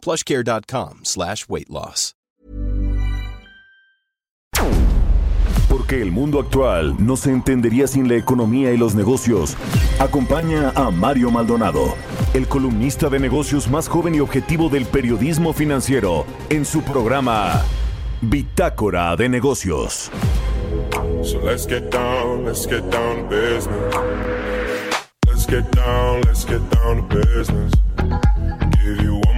plushcare.com slash weight loss. Porque el mundo actual no se entendería sin la economía y los negocios. Acompaña a Mario Maldonado, el columnista de negocios más joven y objetivo del periodismo financiero, en su programa Bitácora de Negocios. So let's get down, let's get down to business. Let's get down, let's get down to business. Give you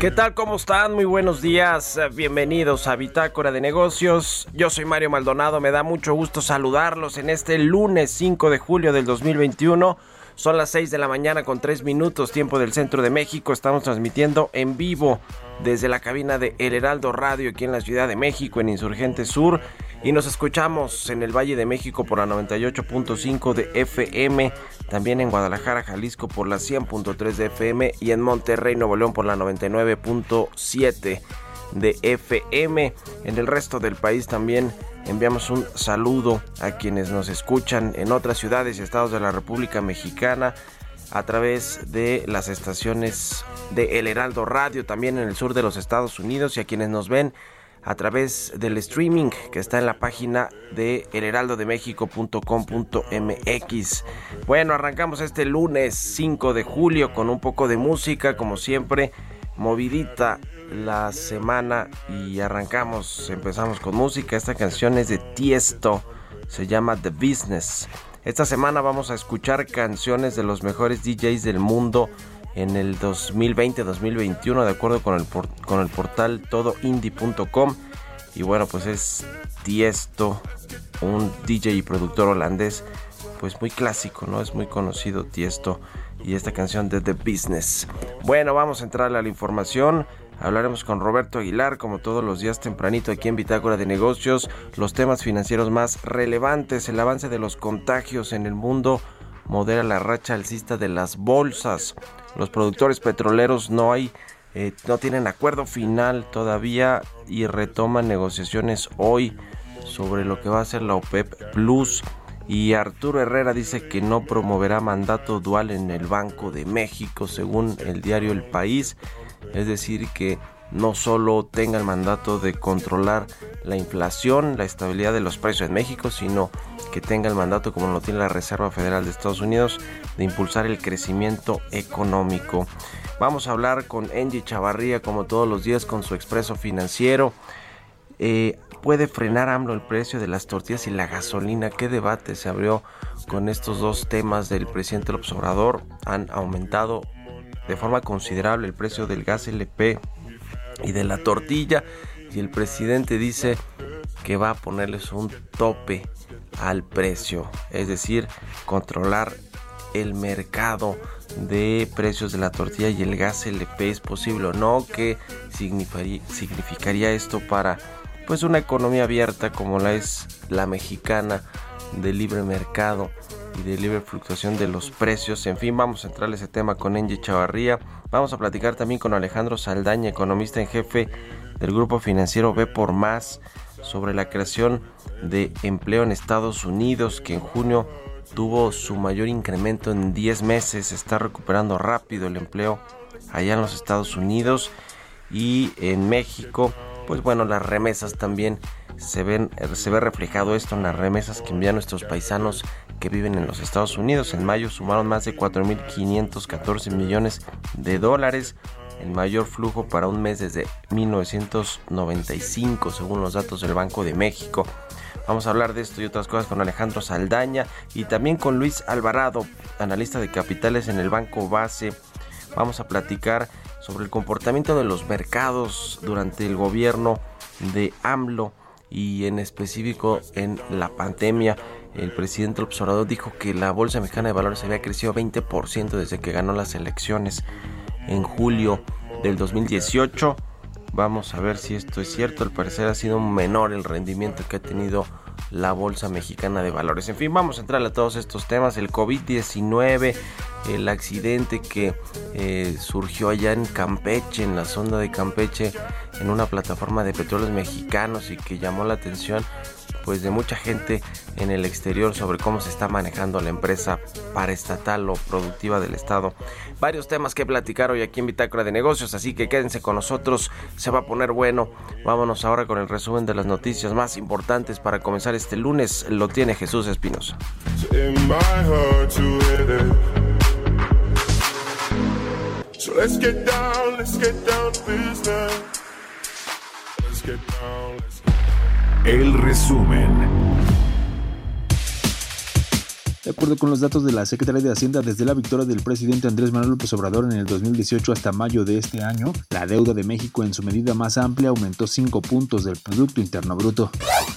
¿Qué tal? ¿Cómo están? Muy buenos días. Eh, Bienvenidos a Bitácora de Negocios. Yo soy Mario Maldonado. Me da mucho gusto saludarlos en este lunes 5 de julio del 2021. Son las 6 de la mañana con 3 minutos, tiempo del centro de México. Estamos transmitiendo en vivo desde la cabina de El Heraldo Radio aquí en la Ciudad de México, en Insurgente Sur. Y nos escuchamos en el Valle de México por la 98.5 de FM, también en Guadalajara, Jalisco por la 100.3 de FM y en Monterrey, Nuevo León por la 99.7 de FM. En el resto del país también enviamos un saludo a quienes nos escuchan en otras ciudades y estados de la República Mexicana a través de las estaciones de El Heraldo Radio, también en el sur de los Estados Unidos y a quienes nos ven a través del streaming que está en la página de elheraldodemexico.com.mx. Bueno, arrancamos este lunes 5 de julio con un poco de música, como siempre, movidita la semana y arrancamos, empezamos con música. Esta canción es de Tiesto, se llama The Business. Esta semana vamos a escuchar canciones de los mejores DJs del mundo en el 2020-2021 de acuerdo con el, con el portal todoindie.com y bueno pues es Tiesto un DJ y productor holandés pues muy clásico no es muy conocido Tiesto y esta canción de The Business bueno vamos a entrar a la información Hablaremos con Roberto Aguilar, como todos los días tempranito aquí en Bitácora de Negocios, los temas financieros más relevantes, el avance de los contagios en el mundo, modera la racha alcista de las bolsas. Los productores petroleros no hay, eh, no tienen acuerdo final todavía y retoman negociaciones hoy sobre lo que va a ser la OPEP Plus. Y Arturo Herrera dice que no promoverá mandato dual en el Banco de México, según el diario El País. Es decir, que no solo tenga el mandato de controlar la inflación, la estabilidad de los precios en México, sino que tenga el mandato, como lo tiene la Reserva Federal de Estados Unidos, de impulsar el crecimiento económico. Vamos a hablar con Angie Chavarría, como todos los días, con su expreso financiero. Eh, ¿Puede frenar AMLO el precio de las tortillas y la gasolina? ¿Qué debate se abrió con estos dos temas del presidente López Obrador? Han aumentado de forma considerable el precio del gas LP y de la tortilla. Y el presidente dice que va a ponerles un tope al precio, es decir, controlar el mercado de precios de la tortilla y el gas LP es posible o no, qué significaría, significaría esto para pues una economía abierta como la es la mexicana de libre mercado y de libre fluctuación de los precios. En fin, vamos a entrar a ese tema con Angie Chavarría. Vamos a platicar también con Alejandro Saldaña, economista en jefe del grupo financiero B por Más, sobre la creación de empleo en Estados Unidos, que en junio tuvo su mayor incremento en 10 meses. Se está recuperando rápido el empleo allá en los Estados Unidos y en México. Pues bueno, las remesas también se, ven, se ve reflejado esto en las remesas que envían nuestros paisanos que viven en los Estados Unidos. En mayo sumaron más de 4.514 millones de dólares, el mayor flujo para un mes desde 1995, según los datos del Banco de México. Vamos a hablar de esto y otras cosas con Alejandro Saldaña y también con Luis Alvarado, analista de capitales en el Banco Base. Vamos a platicar sobre el comportamiento de los mercados durante el gobierno de AMLO y en específico en la pandemia. El presidente observador dijo que la Bolsa Mexicana de Valores había crecido 20% desde que ganó las elecciones en julio del 2018. Vamos a ver si esto es cierto. Al parecer ha sido menor el rendimiento que ha tenido la Bolsa Mexicana de Valores. En fin, vamos a entrar a todos estos temas. El COVID-19, el accidente que eh, surgió allá en Campeche, en la sonda de Campeche, en una plataforma de petróleos mexicanos y que llamó la atención pues de mucha gente en el exterior sobre cómo se está manejando la empresa paraestatal o productiva del estado. Varios temas que platicar hoy aquí en Bitácora de Negocios, así que quédense con nosotros, se va a poner bueno. Vámonos ahora con el resumen de las noticias más importantes para comenzar este lunes. Lo tiene Jesús Espinosa. El resumen. De acuerdo con los datos de la Secretaría de Hacienda, desde la victoria del presidente Andrés Manuel López Obrador en el 2018 hasta mayo de este año, la deuda de México en su medida más amplia aumentó 5 puntos del Producto Interno Bruto.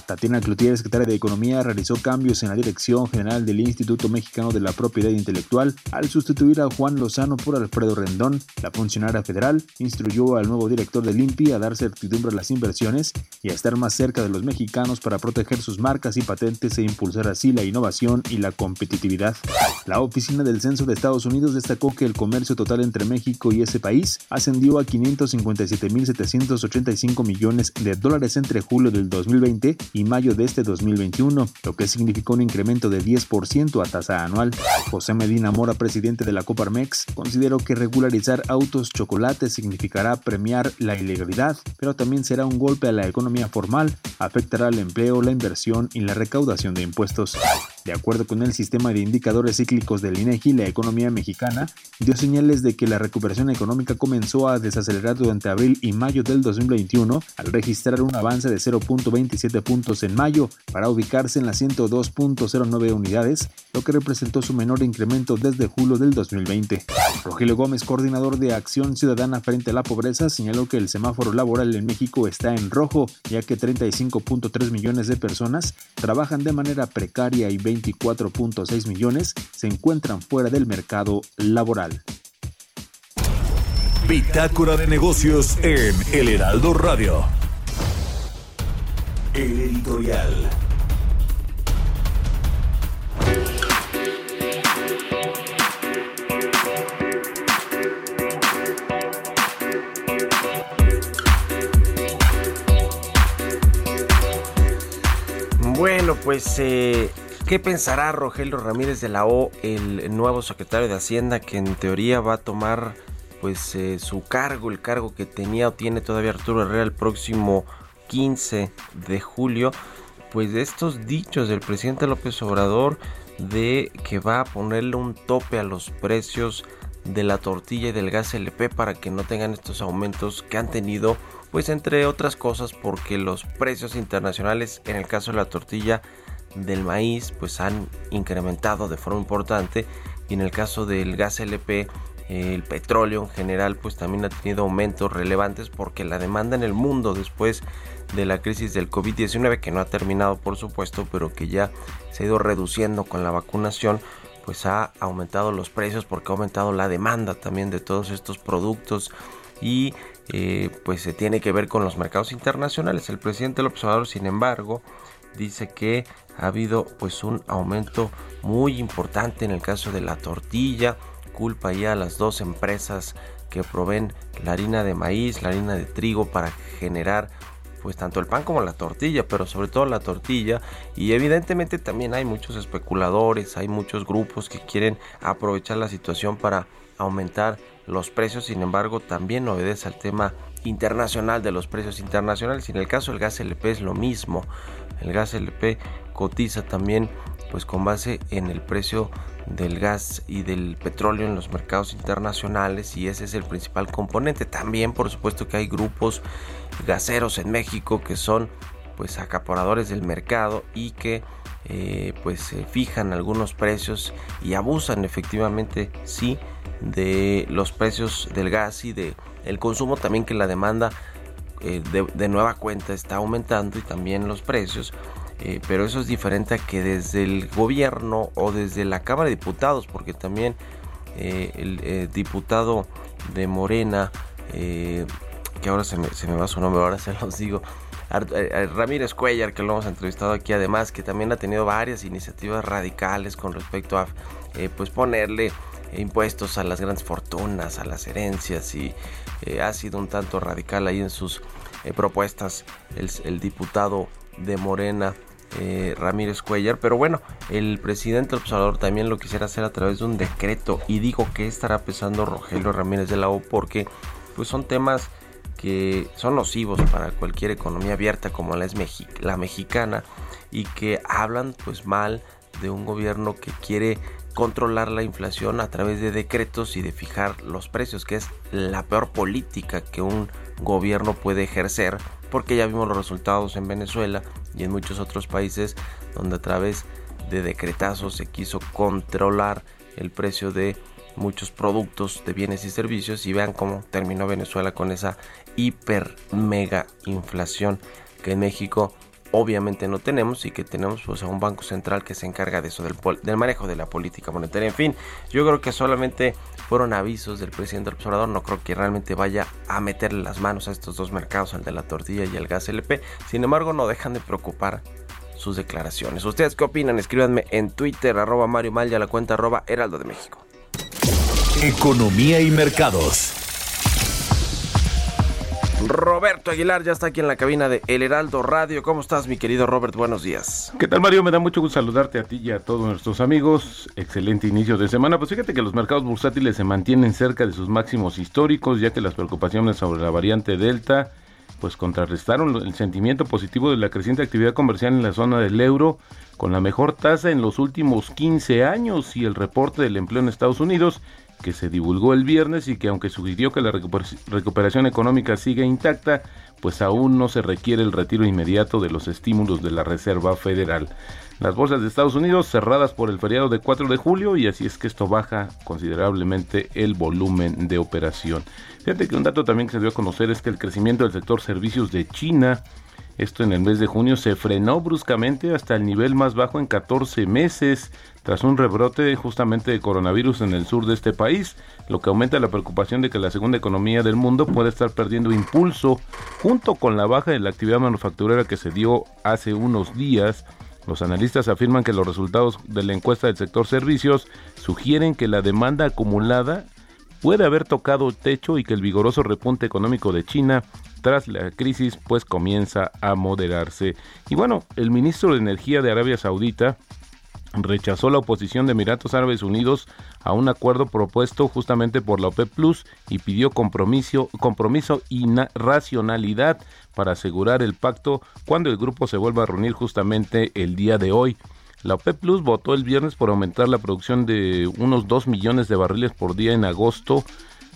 Tatiana Cloutier, secretaria de Economía, realizó cambios en la Dirección General del Instituto Mexicano de la Propiedad Intelectual al sustituir a Juan Lozano por Alfredo Rendón. La funcionaria federal instruyó al nuevo director del INPI a dar certidumbre a las inversiones y a estar más cerca de los mexicanos para proteger sus marcas y patentes e impulsar así la innovación y la competitividad competitividad. La Oficina del Censo de Estados Unidos destacó que el comercio total entre México y ese país ascendió a 557.785 millones de dólares entre julio del 2020 y mayo de este 2021, lo que significó un incremento de 10% a tasa anual. José Medina Mora, presidente de la Coparmex, consideró que regularizar autos chocolates significará premiar la ilegalidad, pero también será un golpe a la economía formal, afectará el empleo, la inversión y la recaudación de impuestos. De acuerdo con el sistema de indicadores cíclicos del INEGI, la economía mexicana dio señales de que la recuperación económica comenzó a desacelerar durante abril y mayo del 2021 al registrar un avance de 0.27 puntos en mayo para ubicarse en las 102.09 unidades, lo que representó su menor incremento desde julio del 2020. Rogelio Gómez, coordinador de Acción Ciudadana frente a la pobreza, señaló que el semáforo laboral en México está en rojo, ya que 35.3 millones de personas trabajan de manera precaria y 24.6 millones se encuentran fuera del mercado laboral. Bitácora de negocios en El Heraldo Radio. El editorial. Bueno, pues eh, ¿Qué pensará Rogelio Ramírez de la O, el nuevo secretario de Hacienda, que en teoría va a tomar pues eh, su cargo, el cargo que tenía o tiene todavía Arturo Herrera el próximo 15 de julio? Pues estos dichos del presidente López Obrador de que va a ponerle un tope a los precios de la tortilla y del gas LP para que no tengan estos aumentos que han tenido pues entre otras cosas porque los precios internacionales en el caso de la tortilla del maíz pues han incrementado de forma importante. Y en el caso del gas LP el petróleo en general pues también ha tenido aumentos relevantes porque la demanda en el mundo después de la crisis del COVID-19 que no ha terminado por supuesto pero que ya se ha ido reduciendo con la vacunación pues ha aumentado los precios porque ha aumentado la demanda también de todos estos productos y eh, pues se tiene que ver con los mercados internacionales. El presidente López Obrador sin embargo dice que ha habido pues un aumento muy importante en el caso de la tortilla, culpa ya a las dos empresas que proveen la harina de maíz, la harina de trigo para generar pues tanto el pan como la tortilla, pero sobre todo la tortilla. Y evidentemente también hay muchos especuladores, hay muchos grupos que quieren aprovechar la situación para aumentar los precios, sin embargo, también obedece al tema internacional de los precios internacionales. En el caso del gas LP es lo mismo. El gas LP cotiza también pues con base en el precio del gas y del petróleo en los mercados internacionales y ese es el principal componente. También por supuesto que hay grupos gaseros en México que son pues acaparadores del mercado y que eh, pues fijan algunos precios y abusan efectivamente sí de los precios del gas y de el consumo también que la demanda eh, de, nueva cuenta está aumentando y también los precios eh, pero eso es diferente a que desde el gobierno o desde la Cámara de Diputados porque también el diputado de Morena que ahora se me, se me va su nombre ahora se los digo eh, Ramírez Cuellar, que lo hemos entrevistado aquí, además, que también ha tenido varias iniciativas radicales con respecto a eh, pues ponerle impuestos a las grandes fortunas, a las herencias, y eh, ha sido un tanto radical ahí en sus propuestas el, diputado de Morena. Ramírez Cuellar, pero bueno, el presidente del Observador también lo quisiera hacer a través de un decreto y digo que estará pesando Rogelio Ramírez de la O porque pues son temas que son nocivos para cualquier economía abierta como la es la mexicana y que hablan pues mal de un gobierno que quiere controlar la inflación a través de decretos y de fijar los precios, que es la peor política que un gobierno puede ejercer, porque ya vimos los resultados en Venezuela y en muchos otros países donde a través de decretazos se quiso controlar el precio de muchos productos de bienes y servicios y vean cómo terminó Venezuela con esa hiper mega inflación que en México obviamente no tenemos y que tenemos pues a un banco central que se encarga de eso del, del, manejo de la política monetaria. En fin yo creo que solamente fueron avisos del presidente del observador. No creo que realmente vaya a meterle las manos a estos dos mercados al de la tortilla y el gas LP sin embargo no dejan de preocupar sus declaraciones. Ustedes qué opinan escríbanme en twitter arroba mario mal a la cuenta arroba heraldo de méxico. Economía y mercados. Roberto Aguilar ya está aquí en la cabina de El Heraldo Radio. ¿Cómo estás, mi querido Robert? Buenos días. ¿Qué tal, Mario? Me da mucho gusto saludarte a ti y a todos nuestros amigos. Excelente inicio de semana. Pues fíjate que los mercados bursátiles se mantienen cerca de sus máximos históricos, ya que las preocupaciones sobre la variante Delta pues contrarrestaron el sentimiento positivo de la creciente actividad comercial en la zona del euro, con la mejor tasa en los últimos 15 años y el reporte del empleo en Estados Unidos que se divulgó el viernes y que aunque sugirió que la recuperación económica sigue intacta, pues aún no se requiere el retiro inmediato de los estímulos de la Reserva Federal. Las bolsas de Estados Unidos cerradas por el feriado de 4 de julio y así es que esto baja considerablemente el volumen de operación. Fíjate que un dato también que se dio a conocer es que el crecimiento del sector servicios de China esto en el mes de junio se frenó bruscamente hasta el nivel más bajo en 14 meses, tras un rebrote justamente de coronavirus en el sur de este país, lo que aumenta la preocupación de que la segunda economía del mundo puede estar perdiendo impulso, junto con la baja de la actividad manufacturera que se dio hace unos días. Los analistas afirman que los resultados de la encuesta del sector servicios sugieren que la demanda acumulada puede haber tocado techo y que el vigoroso repunte económico de China tras la crisis pues comienza a moderarse. Y bueno, el ministro de Energía de Arabia Saudita rechazó la oposición de Emiratos Árabes Unidos a un acuerdo propuesto justamente por la OPEP Plus y pidió compromiso, compromiso y racionalidad para asegurar el pacto cuando el grupo se vuelva a reunir justamente el día de hoy. La OPEP Plus votó el viernes por aumentar la producción de unos 2 millones de barriles por día en agosto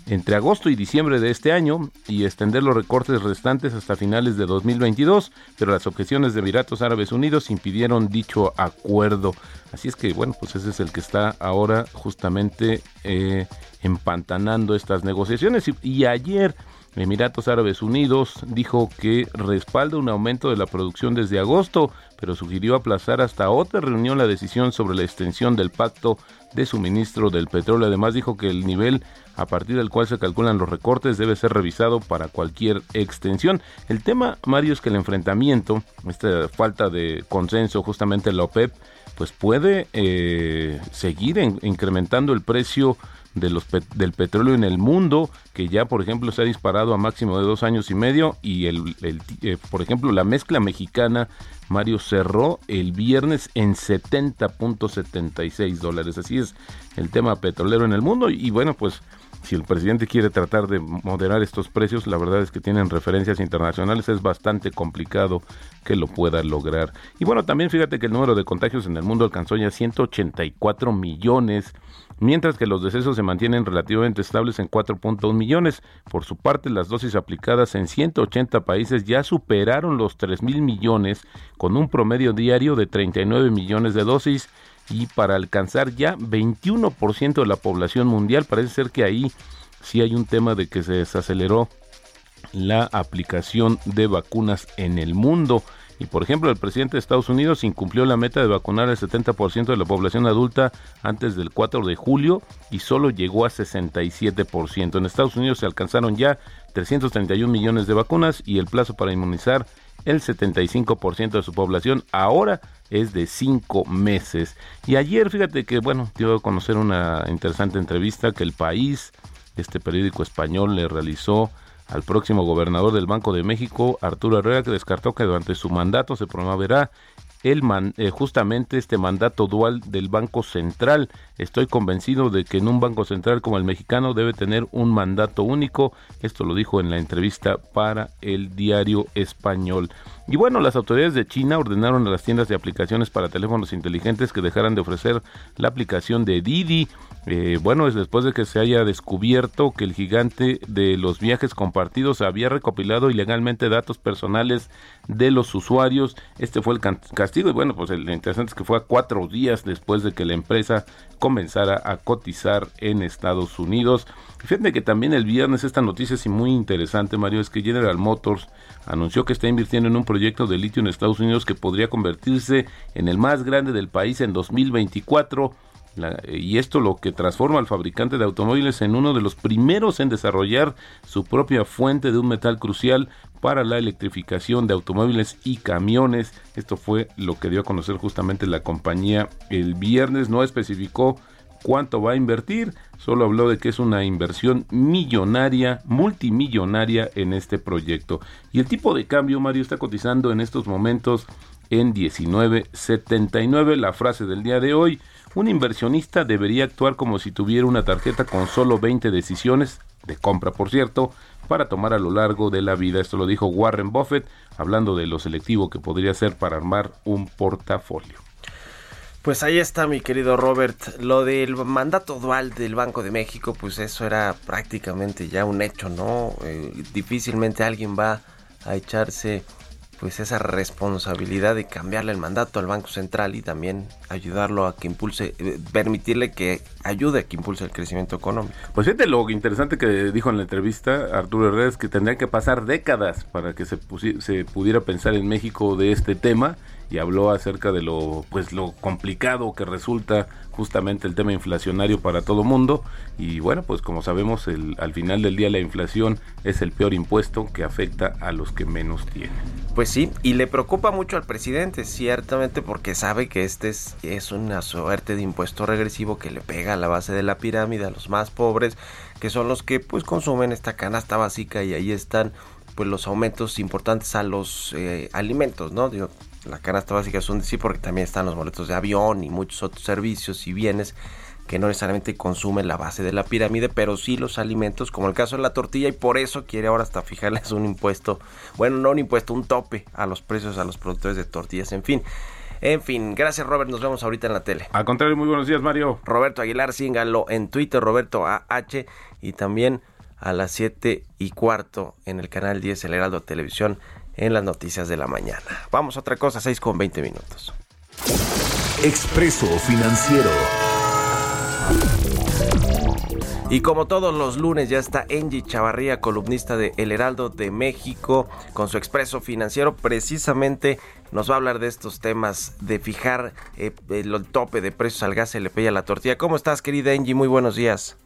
entre agosto y diciembre de este año y extender los recortes restantes hasta finales de 2022, pero las objeciones de Emiratos Árabes Unidos impidieron dicho acuerdo. Así es que, bueno, pues ese es el que está ahora justamente eh, empantanando estas negociaciones. y ayer Emiratos Árabes Unidos dijo que respalda un aumento de la producción desde agosto, pero sugirió aplazar hasta otra reunión la decisión sobre la extensión del pacto de suministro del petróleo. Además dijo que el nivel a partir del cual se calculan los recortes debe ser revisado para cualquier extensión. El tema, Mario, es que el enfrentamiento, esta falta de consenso justamente en la OPEP, pues puede eh, seguir incrementando el precio de los del petróleo en el mundo, que ya por ejemplo se ha disparado a máximo de dos años y medio, y el, eh, por ejemplo la mezcla mexicana, Mario, cerró el viernes en 70.76 dólares. Así es el tema petrolero en el mundo, y bueno, pues si el presidente quiere tratar de moderar estos precios, la verdad es que tienen referencias internacionales, es bastante complicado que lo pueda lograr. Y bueno, también fíjate que el número de contagios en el mundo alcanzó ya 184 millones, mientras que los decesos se mantienen relativamente estables en 4.1 millones. Por su parte, las dosis aplicadas en 180 países ya superaron los 3 mil millones, con un promedio diario de 39 millones de dosis y para alcanzar ya 21% de la población mundial. Parece ser que ahí sí hay un tema de que se desaceleró la aplicación de vacunas en el mundo. Y por ejemplo, el presidente de Estados Unidos incumplió la meta de vacunar al 70% de la población adulta antes del 4 de julio y solo llegó a 67%. En Estados Unidos se alcanzaron ya 331 millones de vacunas y el plazo para inmunizar el 75% de su población ahora es de 5 meses. Y ayer, fíjate que, bueno, dio a conocer una interesante entrevista que el país, este periódico español, le realizó al próximo gobernador del Banco de México, Arturo Herrera, que descartó que durante su mandato se promoverá el eh, justamente este mandato dual del Banco Central. Estoy convencido de que en un Banco Central como el mexicano debe tener un mandato único. Esto lo dijo en la entrevista para el diario español. Y bueno, las autoridades de China ordenaron a las tiendas de aplicaciones para teléfonos inteligentes que dejaran de ofrecer la aplicación de Didi eh, bueno, es después de que se haya descubierto que el gigante de los viajes compartidos había recopilado ilegalmente datos personales de los usuarios. Este fue el castigo y bueno, pues lo interesante es que fue a cuatro días después de que la empresa comenzara a cotizar en Estados Unidos. Fíjate que también el viernes esta noticia es muy interesante, Mario, es que General Motors anunció que está invirtiendo en un proyecto de litio en Estados Unidos que podría convertirse en el más grande del país en 2024 y esto lo que transforma al fabricante de automóviles en uno de los primeros en desarrollar su propia fuente de un metal crucial para la electrificación de automóviles y camiones. Esto fue lo que dio a conocer justamente la compañía el viernes. No especificó cuánto va a invertir, solo habló de que es una inversión millonaria, multimillonaria en este proyecto. Y el tipo de cambio, Mario, está cotizando en estos momentos en 19.79. La frase del día de hoy, un inversionista debería actuar como si tuviera una tarjeta con solo 20 decisiones, de compra por cierto, para tomar a lo largo de la vida. Esto lo dijo Warren Buffett, hablando de lo selectivo que podría ser para armar un portafolio. Pues ahí está mi querido Robert. Lo del mandato dual del Banco de México, pues eso era prácticamente ya un hecho, ¿no? Eh, difícilmente alguien va a echarse pues esa responsabilidad de cambiarle el mandato al Banco Central y también ayudarlo a que impulse, eh, permitirle que ayude a que impulse el crecimiento económico. Pues fíjate lo interesante que dijo en la entrevista Arturo Herrera es que tendría que pasar décadas para que se, se pudiera pensar en México de este tema y habló acerca de lo pues lo complicado que resulta justamente el tema inflacionario para todo mundo. Y bueno pues como sabemos el, al final del día la inflación es el peor impuesto que afecta a los que menos tienen. Pues sí y le preocupa mucho al presidente ciertamente porque sabe que este es, es una suerte de impuesto regresivo que le pega a la base de la pirámide a los más pobres que son los que pues consumen esta canasta básica y ahí están pues los aumentos importantes a los eh, alimentos no la canasta básica es un sí porque también están los boletos de avión y muchos otros servicios y bienes que no necesariamente consumen la base de la pirámide, pero sí los alimentos, como el caso de la tortilla, y por eso quiere ahora hasta fijarles un impuesto, bueno, no un impuesto, un tope a los precios a los productores de tortillas, en fin. En fin, gracias Robert, nos vemos ahorita en la tele. Al contrario, muy buenos días Mario. Roberto Aguilar, síngalo en Twitter, Roberto AH, y también a las 7 y cuarto en el canal 10 El Heraldo Televisión en las noticias de la mañana. Vamos a otra cosa, 6 con 20 minutos. Expreso Financiero. Y como todos los lunes ya está Angie Chavarría, columnista de El Heraldo de México, con su expreso financiero. Precisamente nos va a hablar de estos temas, de fijar eh, el tope de precios al gas, le y a la tortilla. ¿Cómo estás, querida Angie? Muy buenos días.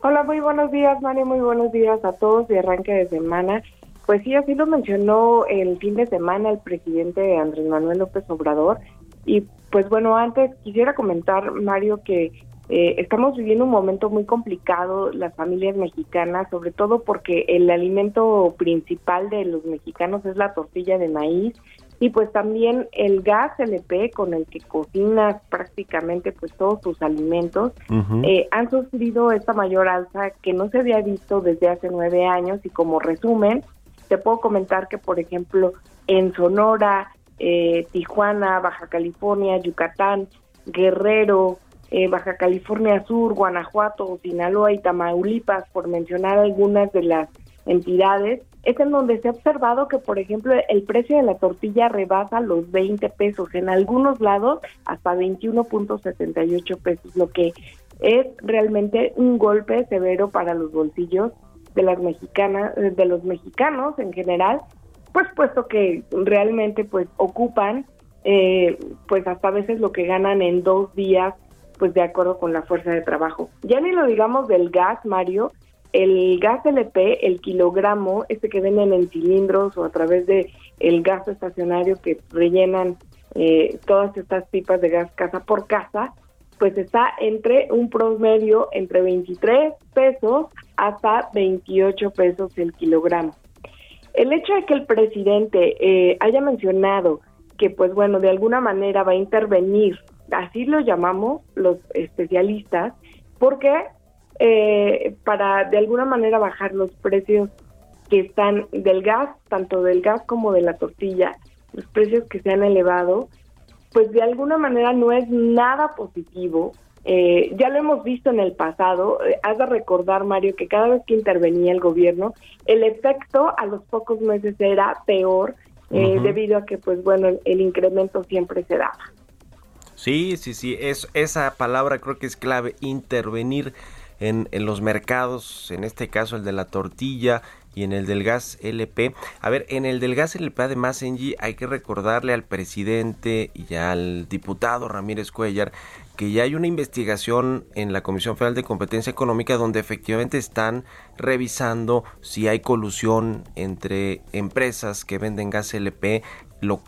Hola, muy buenos días, Mario. Muy buenos días a todos de arranque de semana. Pues sí, así lo mencionó el fin de semana el presidente Andrés Manuel López Obrador. Y pues bueno, antes quisiera comentar, Mario, que eh, estamos viviendo un momento muy complicado las familias mexicanas, sobre todo porque el alimento principal de los mexicanos es la tortilla de maíz. Y pues también el gas LP con el que cocinas prácticamente pues todos tus alimentos eh, han sufrido esta mayor alza que no se había visto desde hace nueve años. Y como resumen te puedo comentar que por ejemplo en Sonora, eh, Tijuana, Baja California, Yucatán, Guerrero, eh, Baja California Sur, Guanajuato, Sinaloa y Tamaulipas, por mencionar algunas de las entidades, es en donde se ha observado que, por ejemplo, el precio de la tortilla rebasa los 20 pesos, en algunos lados hasta 21.78 pesos, lo que es realmente un golpe severo para los bolsillos de las mexicanas, de los mexicanos en general, pues puesto que realmente pues ocupan eh, pues hasta veces lo que ganan en dos días pues de acuerdo con la fuerza de trabajo. Ya ni lo digamos del gas, Mario, el gas LP, el kilogramo, este que venden en cilindros o a través de el gas estacionario que rellenan eh, todas estas pipas de gas casa por casa, pues está entre un promedio entre 23 pesos hasta 28 pesos el kilogramo. El hecho de que el presidente eh, haya mencionado que, pues bueno, de alguna manera va a intervenir, así lo llamamos los especialistas, porque eh, para de alguna manera bajar los precios que están del gas, tanto del gas como de la tortilla, los precios que se han elevado, pues de alguna manera no es nada positivo. Eh, ya lo hemos visto en el pasado, eh, has de recordar, Mario, que cada vez que intervenía el gobierno, el efecto a los pocos meses era peor debido a que, pues bueno, el, incremento siempre se daba. Sí, sí, sí, es, esa palabra creo que es clave, intervenir en, en los mercados, en este caso el de la tortilla y en el del gas LP. A ver, en el del gas LP además, Engie, hay que recordarle al presidente y al diputado Ramírez Cuellar que ya hay una investigación en la Comisión Federal de Competencia Económica donde efectivamente están revisando si hay colusión entre empresas que venden gas LP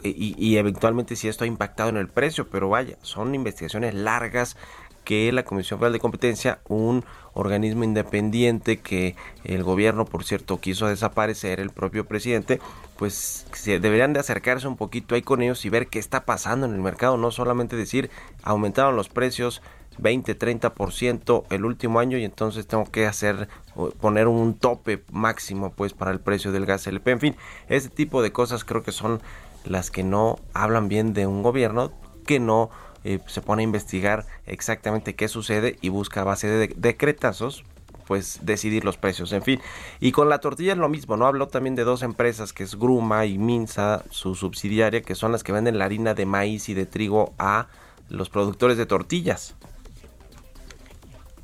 y eventualmente si esto ha impactado en el precio, pero vaya, son investigaciones largas que la Comisión Federal de Competencia, un organismo independiente que el gobierno, por cierto, quiso desaparecer, el propio presidente, pues se deberían de acercarse un poquito ahí con ellos y ver qué está pasando en el mercado, no solamente decir aumentaron los precios 20, 30% el último año y entonces tengo que hacer poner un tope máximo pues para el precio del gas LP. En fin, ese tipo de cosas creo que son las que no hablan bien de un gobierno que no eh, se pone a investigar exactamente qué sucede y busca a base de decretazos pues decidir los precios, en fin. Y con la tortilla es lo mismo, ¿no? Habló también de dos empresas que es Gruma y Minsa, su subsidiaria, que son las que venden la harina de maíz y de trigo a los productores de tortillas.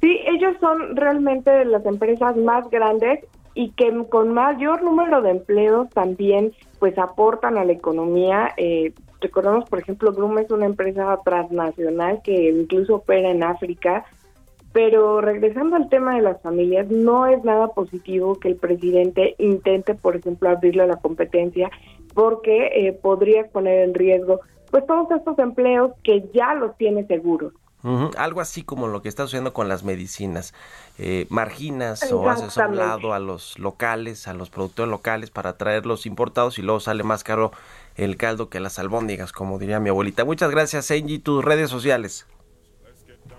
Sí, ellos son realmente las empresas más grandes y que con mayor número de empleos también pues aportan a la economía. Eh, recordamos, por ejemplo, Gruma es una empresa transnacional que incluso opera en África, pero regresando al tema de las familias, no es nada positivo que el presidente intente, por ejemplo, abrirle a la competencia, porque eh, podría poner en riesgo pues todos estos empleos que ya los tiene seguros. Algo así como lo que está sucediendo con las medicinas. Eh, marginas o haces a un lado a los locales, a los productores locales para traer los importados y luego sale más caro el caldo que las albóndigas, como diría mi abuelita. Muchas gracias, Engie. Tus redes sociales.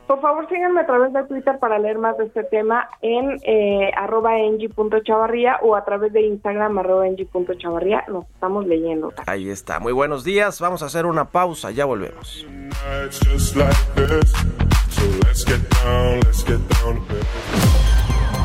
Por favor, síganme a través de Twitter para leer más de este tema en eh, arroba o a través de Instagram arroba engie.chavarría. Nos estamos leyendo. Ahí está. Muy buenos días. Vamos a hacer una pausa. Ya volvemos.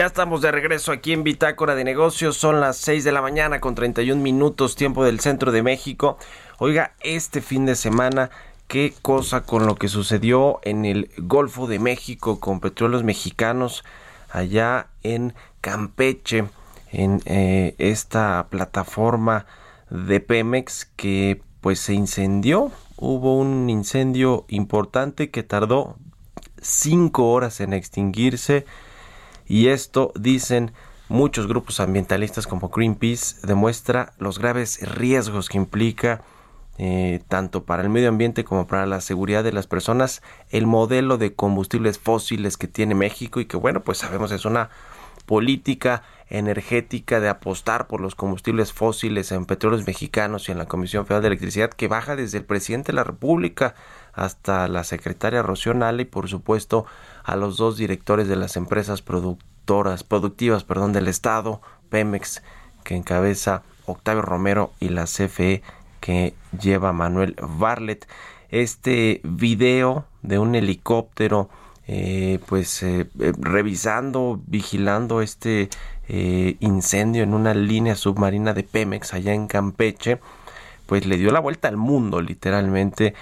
Ya estamos de regreso aquí en Bitácora de Negocios. Son las 6 de la mañana con 31 minutos tiempo del centro de México. Oiga, este fin de semana, qué cosa con lo que sucedió en el Golfo de México con petróleos mexicanos allá en Campeche, en eh, esta plataforma de Pemex que pues se incendió. Hubo un incendio importante que tardó cinco horas en extinguirse y esto, dicen muchos grupos ambientalistas como Greenpeace, demuestra los graves riesgos que implica eh, tanto para el medio ambiente como para la seguridad de las personas el modelo de combustibles fósiles que tiene México y que bueno pues sabemos es una política energética de apostar por los combustibles fósiles en petróleos mexicanos y en la Comisión Federal de Electricidad que baja desde el presidente de la República hasta la secretaria Rocío y por supuesto a los dos directores de las empresas productoras productivas perdón del estado Pemex que encabeza Octavio Romero y la CFE que lleva Manuel Barlet este video de un helicóptero eh, pues eh, eh, revisando vigilando este incendio en una línea submarina de Pemex allá en Campeche pues le dio la vuelta al mundo literalmente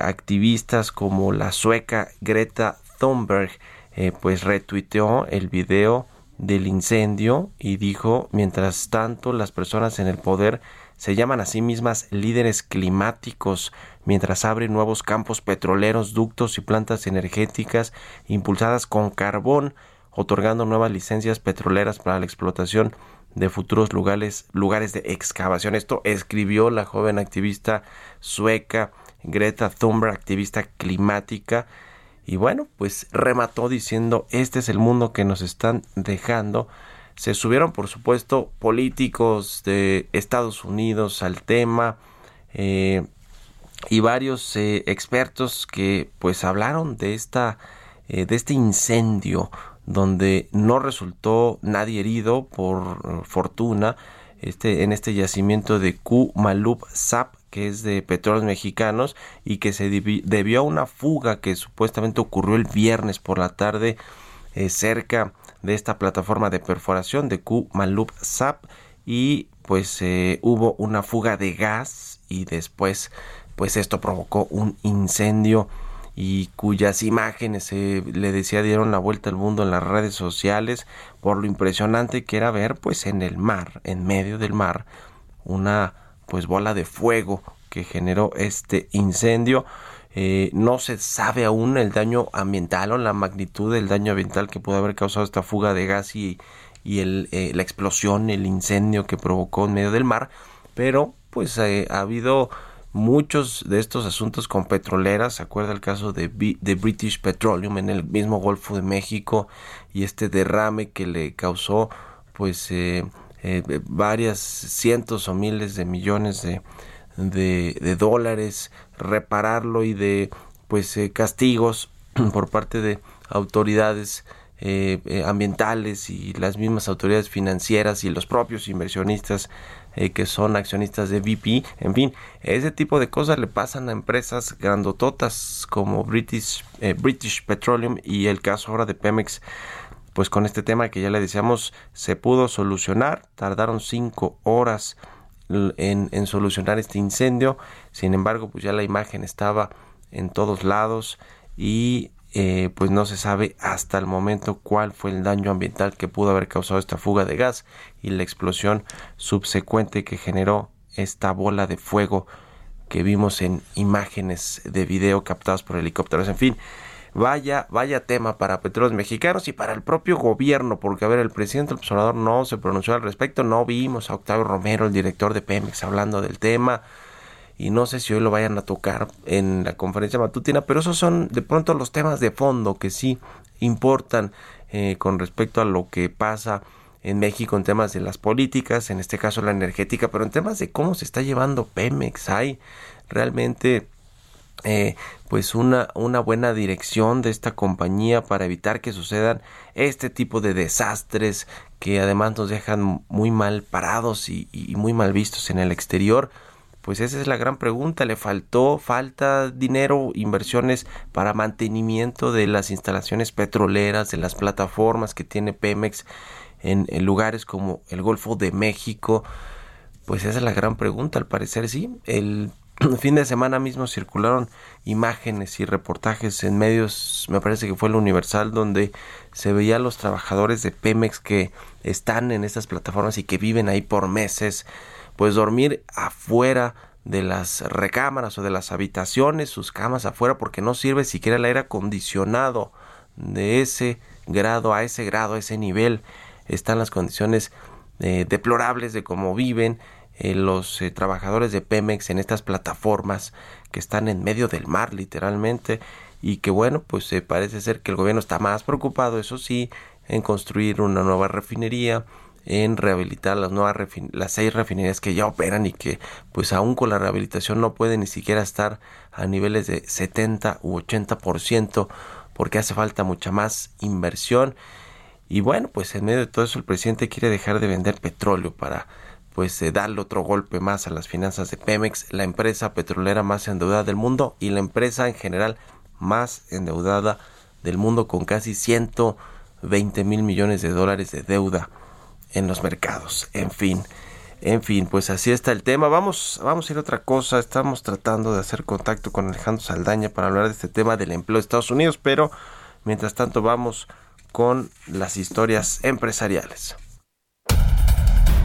activistas como la sueca Greta Thunberg eh, pues retuiteó el video del incendio y dijo, mientras tanto las personas en el poder se llaman a sí mismas líderes climáticos, mientras abren nuevos campos petroleros, ductos y plantas energéticas impulsadas con carbón, otorgando nuevas licencias petroleras para la explotación de futuros lugares, lugares de excavación. Esto escribió la joven activista sueca Greta Thunberg, activista climática, y bueno, pues remató diciendo, este es el mundo que nos están dejando. Se subieron, por supuesto, políticos de Estados Unidos al tema eh, y varios eh, expertos que pues hablaron de esta eh, de este incendio donde no resultó nadie herido por fortuna este en este yacimiento de Q Malup Sap que es de petróleos mexicanos y que se debió a una fuga que supuestamente ocurrió el viernes por la tarde eh, cerca de esta plataforma de perforación de Q Malup Sap y pues eh, hubo una fuga de gas y después pues esto provocó un incendio y cuyas imágenes eh, le decía dieron la vuelta al mundo en las redes sociales por lo impresionante que era ver pues en el mar en medio del mar una pues bola de fuego que generó este incendio. Eh, no se sabe aún el daño ambiental o la magnitud del daño ambiental que pudo haber causado esta fuga de gas y, y el, eh, la explosión, el incendio que provocó en medio del mar, pero pues eh, ha habido muchos de estos asuntos con petroleras, se acuerda el caso de, de British Petroleum en el mismo Golfo de México y este derrame que le causó pues varias cientos o miles de millones de, de, dólares, repararlo y de pues eh, castigos por parte de autoridades eh, ambientales y las mismas autoridades financieras y los propios inversionistas que son accionistas de BP, en fin, ese tipo de cosas le pasan a empresas grandototas como British, British Petroleum y el caso ahora de Pemex pues con este tema que ya le decíamos se pudo solucionar, tardaron cinco horas en, solucionar este incendio, sin embargo pues ya la imagen estaba en todos lados y eh, pues no se sabe hasta el momento cuál fue el daño ambiental que pudo haber causado esta fuga de gas y la explosión subsecuente que generó esta bola de fuego que vimos en imágenes de video captadas por helicópteros. En fin, Vaya, vaya tema para petróleos mexicanos y para el propio gobierno, porque a ver, el presidente del observador no se pronunció al respecto, no vimos a Octavio Romero, el director de Pemex, hablando del tema y no sé si hoy lo vayan a tocar en la conferencia matutina, pero esos son de pronto los temas de fondo que sí importan eh, con respecto a lo que pasa en México en temas de las políticas, en este caso la energética, pero en temas de cómo se está llevando Pemex, hay realmente eh, pues una, una buena dirección de esta compañía para evitar que sucedan este tipo de desastres que además nos dejan muy mal parados y, muy mal vistos en el exterior pues esa es la gran pregunta. Le faltó, falta dinero, inversiones para mantenimiento de las instalaciones petroleras, de las plataformas que tiene Pemex en, lugares como el Golfo de México. Pues esa es la gran pregunta, al parecer sí. El fin de semana mismo circularon imágenes y reportajes en medios, me parece que fue el Universal, donde se veía a los trabajadores de Pemex que están en estas plataformas y que viven ahí por meses pues dormir afuera de las recámaras o de las habitaciones, sus camas afuera, porque no sirve siquiera el aire acondicionado de ese grado, a ese grado, a ese nivel. Están las condiciones eh, deplorables de cómo viven eh, los eh, trabajadores de Pemex en estas plataformas que están en medio del mar, literalmente, y que bueno, pues parece ser que el gobierno está más preocupado, eso sí, en construir una nueva refinería, en rehabilitar las nuevas las seis refinerías que ya operan y que pues aún con la rehabilitación no pueden ni siquiera estar a niveles de 70 u 80% porque hace falta mucha más inversión. Y bueno pues en medio de todo eso el presidente quiere dejar de vender petróleo para pues eh, darle otro golpe más a las finanzas de Pemex, la empresa petrolera más endeudada del mundo y la empresa en general más endeudada del mundo con casi 120 mil millones de dólares de deuda en los mercados. En fin, en fin, pues así está el tema. Vamos, vamos a ir a otra cosa. Estamos tratando de hacer contacto con Alejandro Saldaña para hablar de este tema del empleo de Estados Unidos, pero mientras tanto vamos con las historias empresariales.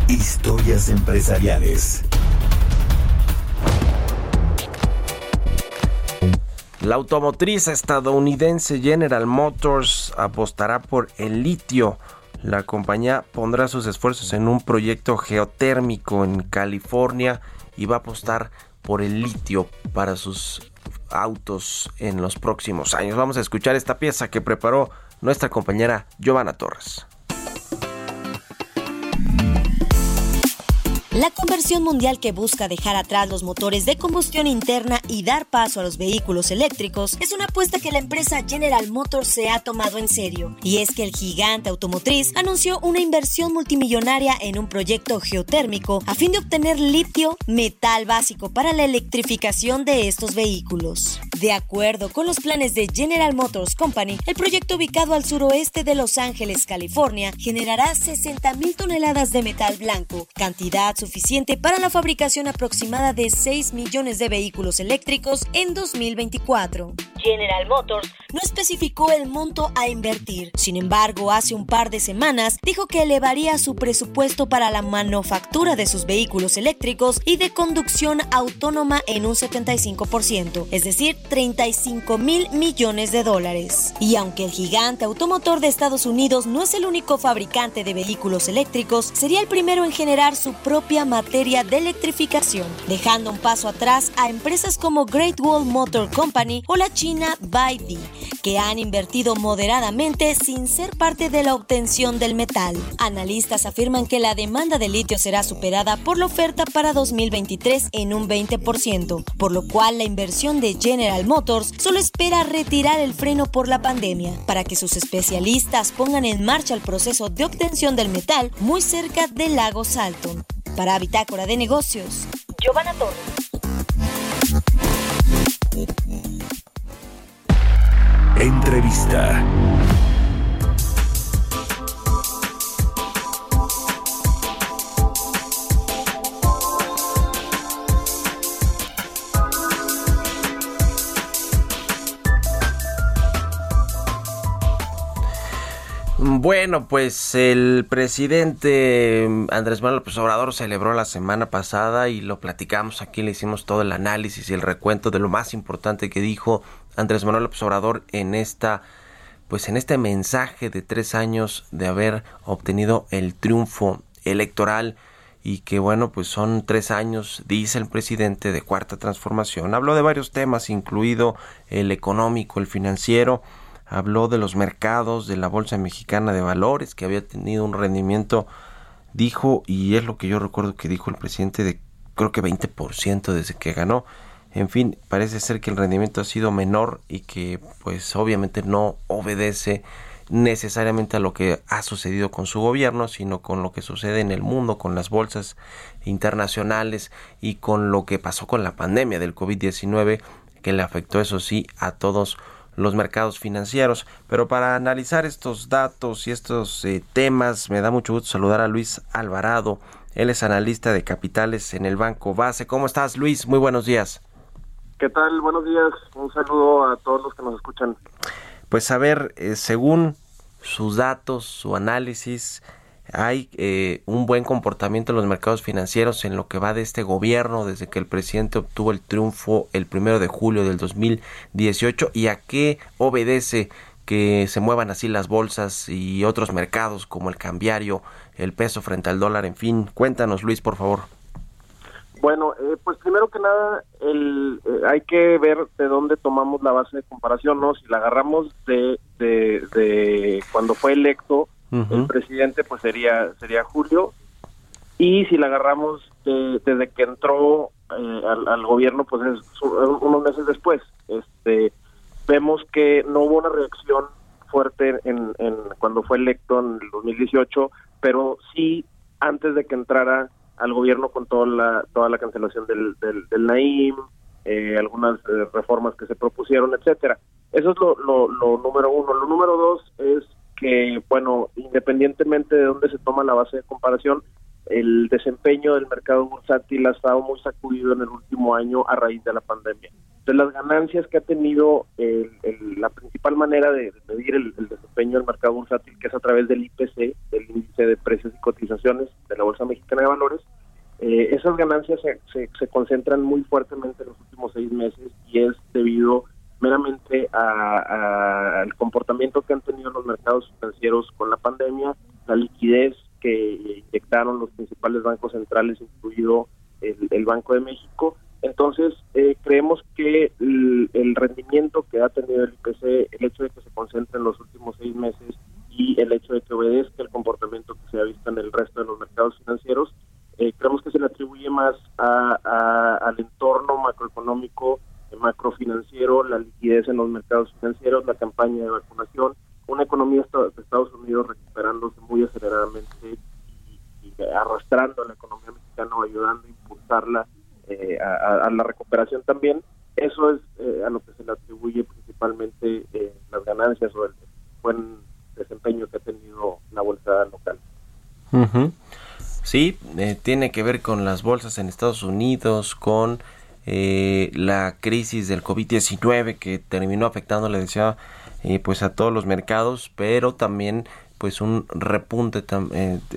Historias empresariales. La automotriz estadounidense General Motors apostará por el litio la compañía pondrá sus esfuerzos en un proyecto geotérmico en California y va a apostar por el litio para sus autos en los próximos años. Vamos a escuchar esta pieza que preparó nuestra compañera Giovanna Torres. La conversión mundial que busca dejar atrás los motores de combustión interna y dar paso a los vehículos eléctricos es una apuesta que la empresa General Motors se ha tomado en serio. Y es que el gigante automotriz anunció una inversión multimillonaria en un proyecto geotérmico a fin de obtener litio, metal básico para la electrificación de estos vehículos. De acuerdo con los planes de General Motors Company, el proyecto ubicado al suroeste de Los Ángeles, California, generará 60.000 toneladas de metal blanco, cantidad suficiente para la fabricación aproximada de 6 millones de vehículos eléctricos en 2024. General Motors no especificó el monto a invertir. Sin embargo, hace un par de semanas dijo que elevaría su presupuesto para la manufactura de sus vehículos eléctricos y de conducción autónoma en un 75%, es decir, 35 mil millones de dólares. Y aunque el gigante automotor de Estados Unidos no es el único fabricante de vehículos eléctricos, sería el primero en generar su propia materia de electrificación, dejando un paso atrás a empresas como Great Wall Motor Company o la China Baidu, que han invertido moderadamente sin ser parte de la obtención del metal. Analistas afirman que la demanda de litio será superada por la oferta para 2023 en un 20%, por lo cual la inversión de General Motors solo espera retirar el freno por la pandemia, para que sus especialistas pongan en marcha el proceso de obtención del metal muy cerca del lago Salton. Para Bitácora de Negocios, Giovanna Torres. Entrevista. Bueno, pues el presidente Andrés Manuel López Obrador celebró la semana pasada y lo platicamos aquí, le hicimos todo el análisis y el recuento de lo más importante que dijo Andrés Manuel López Obrador en esta pues en este mensaje de tres años de haber obtenido el triunfo electoral y que bueno pues son tres años dice el presidente de cuarta transformación. Habló de varios temas incluido el económico el financiero habló de los mercados, de la Bolsa Mexicana de Valores, que había tenido un rendimiento, dijo, y es lo que yo recuerdo que dijo el presidente, de creo que 20% desde que ganó. En fin, parece ser que el rendimiento ha sido menor y que pues obviamente no obedece necesariamente a lo que ha sucedido con su gobierno, sino con lo que sucede en el mundo, con las bolsas internacionales y con lo que pasó con la pandemia del COVID-19, que le afectó, eso sí, a todos los mercados financieros. Pero para analizar estos datos y estos eh, temas, me da mucho gusto saludar a Luis Alvarado. Él es analista de capitales en el Banco Base. ¿Cómo estás, Luis? Muy buenos días. ¿Qué tal? Buenos días. Un saludo a todos los que nos escuchan. Pues a ver, eh, según sus datos, su análisis, hay eh, un buen comportamiento en los mercados financieros en lo que va de este gobierno desde que el presidente obtuvo el triunfo el primero de julio del 2018 y a qué obedece que se muevan así las bolsas y otros mercados como el cambiario, el peso frente al dólar, en fin. Cuéntanos, Luis, por favor. Bueno, eh, pues primero que nada, el, eh, hay que ver de dónde tomamos la base de comparación, ¿no? Si la agarramos de, de, cuando fue electo el presidente, pues sería sería Julio, y si la agarramos desde que entró eh, al, gobierno, pues es unos meses después. Este, vemos que no hubo una reacción fuerte en, en cuando fue electo en el 2018, pero sí antes de que entrara al gobierno con toda la, toda la cancelación del, del, Naim, eh, algunas eh, reformas que se propusieron, etcétera. Eso es lo, lo, número uno. Lo número dos es que, bueno, independientemente de dónde se toma la base de comparación, el desempeño del mercado bursátil ha estado muy sacudido en el último año a raíz de la pandemia. Entonces, las ganancias que ha tenido la principal manera de, medir el, desempeño del mercado bursátil, que es a través del IPC, del índice de precios y cotizaciones de la Bolsa Mexicana de Valores, eh, esas ganancias se, se, concentran muy fuertemente en los últimos seis meses y es debido meramente al comportamiento que han tenido los mercados financieros con la pandemia, la liquidez que inyectaron los principales bancos centrales, incluido el Banco de México, entonces, eh, creemos que el, rendimiento que ha tenido el IPC, el hecho de que se concentre en los últimos seis meses y el hecho de que obedezca el comportamiento que se ha visto en el resto de los mercados financieros, eh, creemos que se le atribuye más al entorno macroeconómico, macrofinanciero, la liquidez en los mercados financieros, la campaña de vacunación, una economía de Estados Unidos recuperándose muy aceleradamente y, arrastrando a la economía mexicana, ayudando a impulsarla eh, a, la recuperación también. Eso es eh, a lo que se le atribuye principalmente eh, las ganancias o el buen desempeño que ha tenido la bolsa local. Sí, tiene que ver con las bolsas en Estados Unidos, con la crisis del COVID-19 que terminó afectando, le decía, pues a todos los mercados, pero también pues un repunte,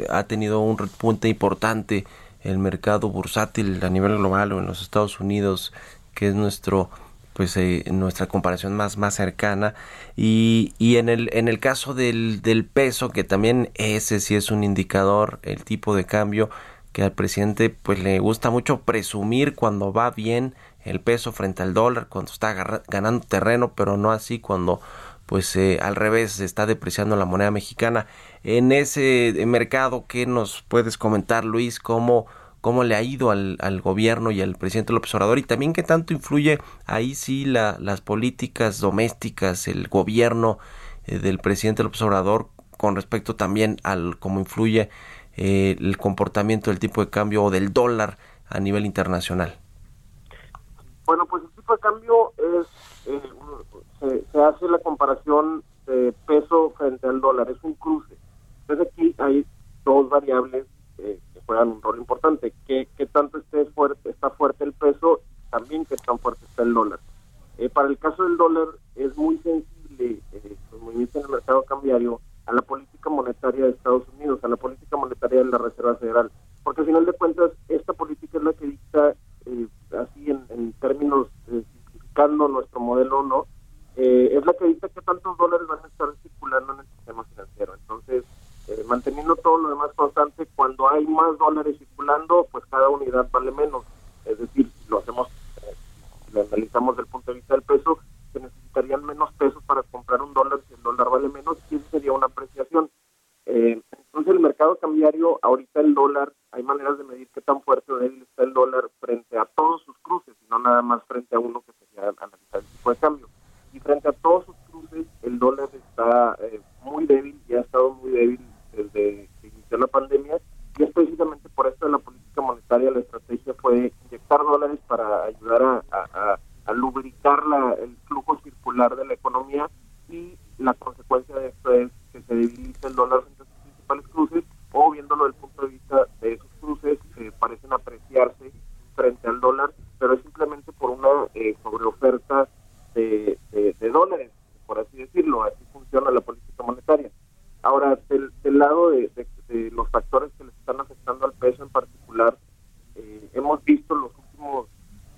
ha tenido un repunte importante el mercado bursátil a nivel global o en los Estados Unidos, que es nuestro pues eh, nuestra comparación más más cercana. Y, y en el en el caso del, del peso que también ese sí es un indicador el tipo de cambio que al presidente pues le gusta mucho presumir cuando va bien el peso frente al dólar cuando está ganando terreno pero no así cuando pues eh, al revés se está depreciando la moneda mexicana. En ese mercado, ¿qué nos puedes comentar, Luis? ¿Cómo, cómo le ha ido al, al gobierno y al presidente López Obrador? Y también qué tanto influye ahí sí la, las políticas domésticas, el gobierno eh, del presidente López Obrador con respecto también al cómo influye eh, el comportamiento del tipo de cambio o del dólar a nivel internacional. Bueno, pues el tipo de cambio es se, hace la comparación de peso frente al dólar, es un cruce. Entonces aquí hay dos variables eh, que juegan un rol importante, que, tanto esté fuerte, está fuerte el peso, también que tan fuerte está el dólar. Eh, para el caso del dólar es muy sensible eh, los movimientos en el mercado cambiario a la política monetaria de Estados Unidos, a la política monetaria de la Reserva Federal, porque al final de cuentas esta política es la que dicta, eh, así en, términos simplificando nuestro modelo, ¿no? Eh, es la que dice que tantos dólares van a estar circulando en el sistema financiero. Entonces, eh, manteniendo todo lo demás constante, cuando hay más dólares circulando, pues cada unidad vale menos. Es decir, si lo hacemos, eh, lo analizamos desde el punto de vista del peso, se necesitarían menos pesos para comprar un dólar si el dólar vale menos, y eso sería una apreciación. entonces, el mercado cambiario, ahorita el dólar, hay maneras de medir qué tan fuerte o débil está el dólar frente a todos sus cruces, y no nada más frente a uno que sería analizar el tipo de cambio y frente a todos sus cruces el dólar está eh, muy ayudar a, lubricar el flujo circular de la economía y la consecuencia de esto es que se debilita el dólar entre sus principales cruces o viéndolo desde el punto de vista de esos cruces eh, parecen apreciarse frente al dólar, pero es simplemente por una eh, sobreoferta de, dólares, por así decirlo, así funciona la política monetaria. Ahora, del, lado de, los factores que les están afectando al peso en particular, eh, hemos visto en los últimos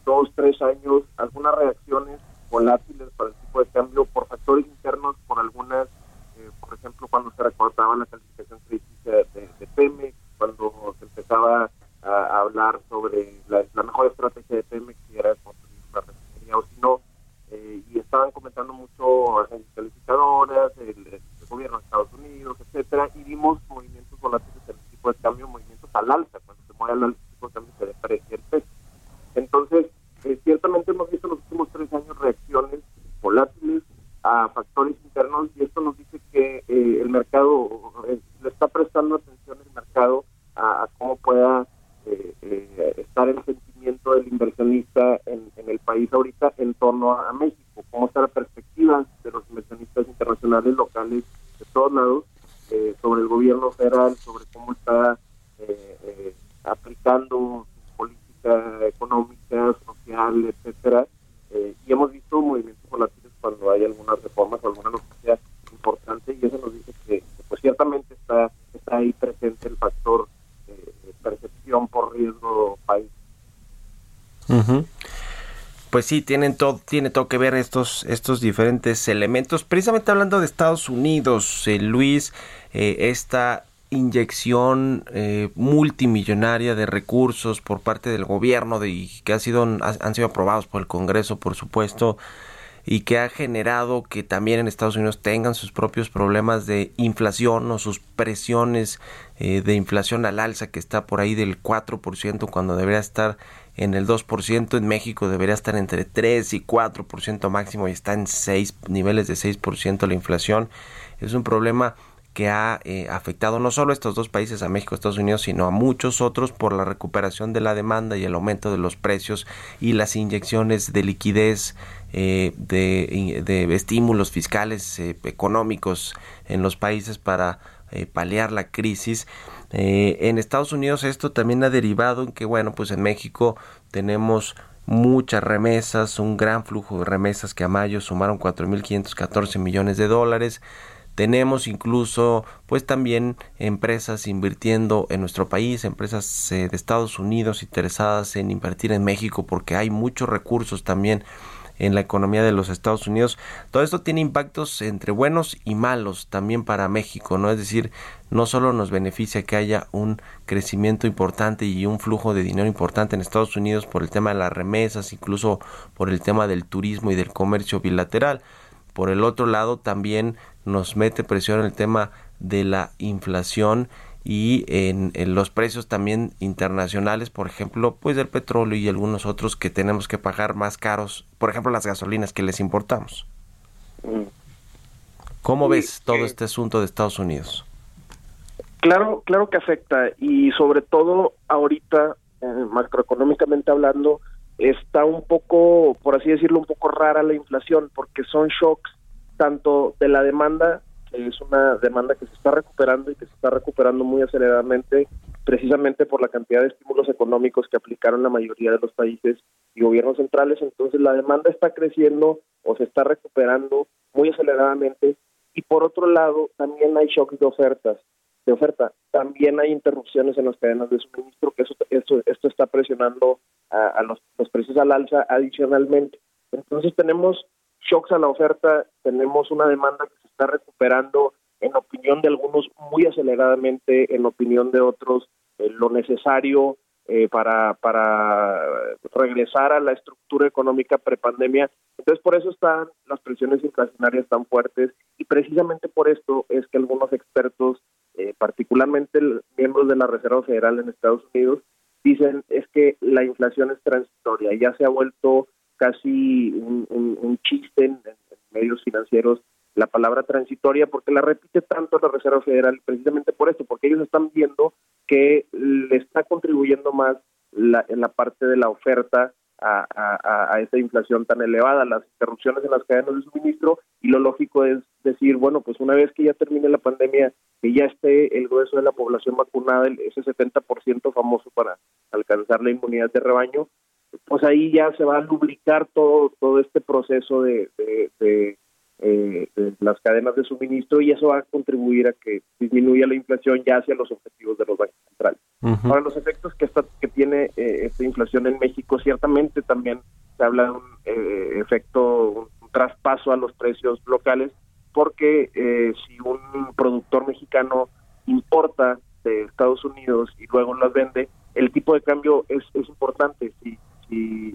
dos, tres años algunas reacciones volátiles para el tipo de cambio por factores internos, por algunas, eh, por ejemplo, cuando se recortaba la calificación crítica de, de Pemex, cuando se empezaba a, hablar sobre la, mejor estrategia de Pemex, si era construir una refinería o si no, eh, y estaban comentando mucho agencias calificadoras, el, gobierno de Estados Unidos, etcétera, y vimos movimientos volátiles del tipo de cambio, movimientos al alza, cuando se mueve al alza el tipo de cambio se deprecia el peso. Entonces, eh, ciertamente hemos visto en los últimos tres años reacciones volátiles a factores internos y esto nos dice que eh, el mercado eh, le está prestando atención el mercado a, cómo pueda estar el sentimiento del inversionista en, el país ahorita en torno a, México, cómo está la perspectiva de los internacionales locales de todos lados sobre el gobierno federal, sobre cómo está aplicando política económica, social, etcétera, eh, y hemos visto movimientos volátiles cuando hay algunas reformas o alguna noticia importante y eso nos dice que, pues ciertamente está está ahí presente el factor eh, percepción por riesgo país. Pues sí, tienen todo, tiene todo que ver estos, estos diferentes elementos. Precisamente hablando de Estados Unidos, eh, Luis, esta inyección eh, multimillonaria de recursos por parte del gobierno de, que ha sido, han sido aprobados por el Congreso, por supuesto, y que ha generado que también en Estados Unidos tengan sus propios problemas de inflación o sus presiones eh, de inflación al alza que está por ahí del 4% cuando debería estar en el 2%, en México debería estar entre 3 y 4% máximo y está en 6 niveles de 6% la inflación. Es un problema que ha eh, afectado no solo a estos dos países, a México, Estados Unidos, sino a muchos otros por la recuperación de la demanda y el aumento de los precios y las inyecciones de liquidez eh, de, estímulos fiscales eh, económicos en los países para paliar la crisis. En Estados Unidos esto también ha derivado en que, bueno, pues en México tenemos muchas remesas, un gran flujo de remesas que a mayo sumaron 4.514 millones de dólares. Tenemos incluso pues también empresas invirtiendo en nuestro país, empresas eh, de Estados Unidos interesadas en invertir en México porque hay muchos recursos también en la economía de los Estados Unidos. Todo esto tiene impactos entre buenos y malos también para México, ¿no? Es decir, no solo nos beneficia que haya un crecimiento importante y un flujo de dinero importante en Estados Unidos por el tema de las remesas, incluso por el tema del turismo y del comercio bilateral. Por el otro lado, también nos mete presión el tema de la inflación y en, los precios también internacionales, por ejemplo, pues del petróleo y algunos otros que tenemos que pagar más caros, por ejemplo, las gasolinas que les importamos. Mm. ¿Cómo ves todo este asunto de Estados Unidos? Claro, claro que afecta y sobre todo ahorita, eh, macroeconómicamente hablando, está un poco, por así decirlo, un poco rara la inflación porque son shocks tanto de la demanda, es una demanda que se está recuperando y que se está recuperando muy aceleradamente, precisamente por la cantidad de estímulos económicos que aplicaron la mayoría de los países y gobiernos centrales. Entonces la demanda está creciendo o se está recuperando muy aceleradamente. Y por otro lado, también hay shocks de ofertas de oferta. También hay interrupciones en las cadenas de suministro, que eso, esto, esto está presionando a, los, precios al alza adicionalmente. Entonces tenemos shocks a la oferta, tenemos una demanda que se está recuperando, en opinión de algunos, muy aceleradamente, en opinión de otros, eh, lo necesario eh, para, para regresar a la estructura económica prepandemia. Entonces, por eso están las presiones inflacionarias tan fuertes y precisamente por esto es que algunos expertos, eh, particularmente miembros de la Reserva Federal en Estados Unidos, dicen es que la inflación es transitoria, ya se ha vuelto casi un, chiste en, medios financieros la palabra transitoria porque la repite tanto la Reserva Federal precisamente por esto, porque ellos están viendo que le está contribuyendo más la, en la parte de la oferta a, a, a, inflación tan elevada, las interrupciones en las cadenas de suministro y lo lógico es decir, bueno, pues una vez que ya termine la pandemia, que ya esté el grueso de la población vacunada, ese 70% famoso para alcanzar la inmunidad de rebaño, pues ahí ya se va a lubricar todo todo este proceso de, de, eh, las cadenas de suministro y eso va a contribuir a que disminuya la inflación ya hacia los objetivos de los bancos centrales. Ahora, los efectos que, está, que tiene eh, esta inflación en México, ciertamente también se habla de un eh, efecto, un, traspaso a los precios locales, porque eh, si un productor mexicano importa de Estados Unidos y luego las vende, el tipo de cambio es, es importante. Si, si,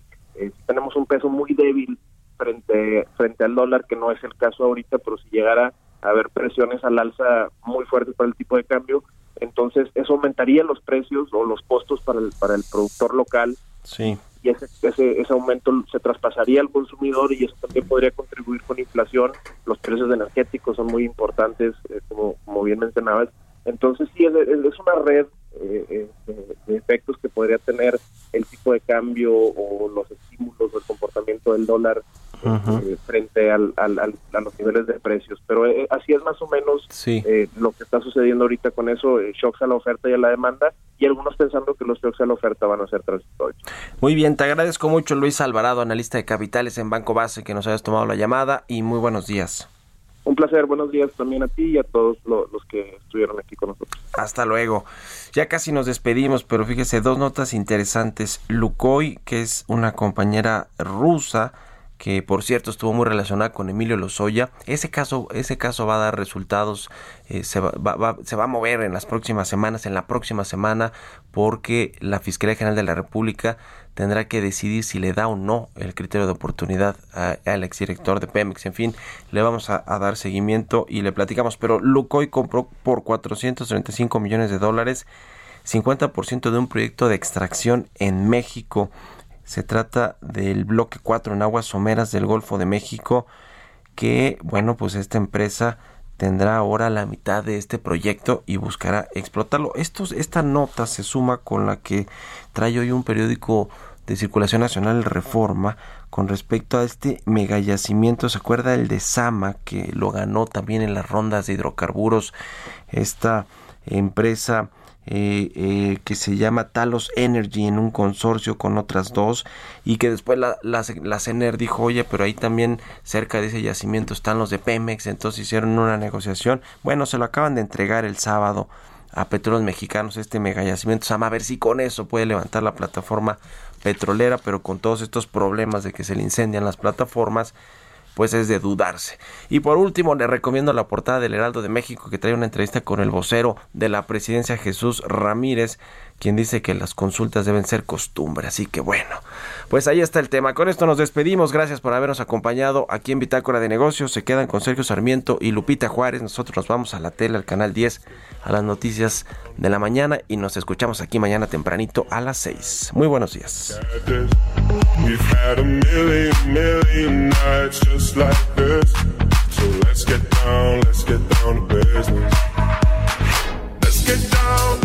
tenemos un peso muy débil frente, frente al dólar, que no es el caso ahorita, pero si llegara a haber presiones al alza muy fuertes para el tipo de cambio, entonces eso aumentaría los precios o los costos para el, para el productor local. Sí. Y ese, ese, ese aumento se traspasaría al consumidor y eso también podría contribuir con inflación. Los precios energéticos son muy importantes, eh, como, como bien mencionabas. Entonces sí, es, es una red eh, eh, de efectos que podría tener el tipo de cambio o los estímulos o el comportamiento del dólar eh, frente al, al, a los niveles de precios. Pero eh, así es más o menos eh, lo que está sucediendo ahorita con eso, shocks a la oferta y a la demanda, y algunos pensando que los shocks a la oferta van a ser transitorios. Muy bien, te agradezco mucho Luis Alvarado, analista de capitales en Banco Base, que nos hayas tomado la llamada y muy buenos días. Un placer, buenos días también a ti y a todos los que estuvieron aquí con nosotros. Hasta luego. Ya casi nos despedimos, pero fíjese, dos notas interesantes. Lukoy, que es una compañera rusa, que por cierto estuvo muy relacionada con Emilio Lozoya. Ese caso, ese caso va a dar resultados, eh, se, va, se va a mover en las próximas semanas, en la próxima semana, porque la Fiscalía General de la República tendrá que decidir si le da o no el criterio de oportunidad al exdirector de Pemex. En fin, le vamos a, dar seguimiento y le platicamos. Pero Lucoy compró por 435 millones de dólares 50% de un proyecto de extracción en México. Se trata del bloque 4 en aguas someras del Golfo de México, que, bueno, pues esta empresa tendrá ahora la mitad de este proyecto y buscará explotarlo. Estos, esta nota se suma con la que trae hoy un periódico de circulación nacional Reforma con respecto a este megayacimiento. ¿Se acuerda el de Sama que lo ganó también en las rondas de hidrocarburos? Esta empresa eh, eh, que se llama Talos Energy en un consorcio con otras dos y que después la, la, CENER dijo, oye, pero ahí también cerca de ese yacimiento están los de Pemex, entonces hicieron una negociación. Bueno, se lo acaban de entregar el sábado a Petróleos Mexicanos este mega yacimiento. a ver si con eso puede levantar la plataforma petrolera, pero con todos estos problemas de que se le incendian las plataformas, pues es de dudarse. Y por último, le recomiendo la portada del Heraldo de México que trae una entrevista con el vocero de la presidencia Jesús Ramírez, quien dice que las consultas deben ser costumbre. Así que bueno, pues ahí está el tema. Con esto nos despedimos. Gracias por habernos acompañado aquí en Bitácora de Negocios. Se quedan con Sergio Sarmiento y Lupita Juárez. Nosotros nos vamos a la tele, al canal 10, a las noticias de la mañana y nos escuchamos aquí mañana tempranito a las 6. Muy buenos días. Let's get down,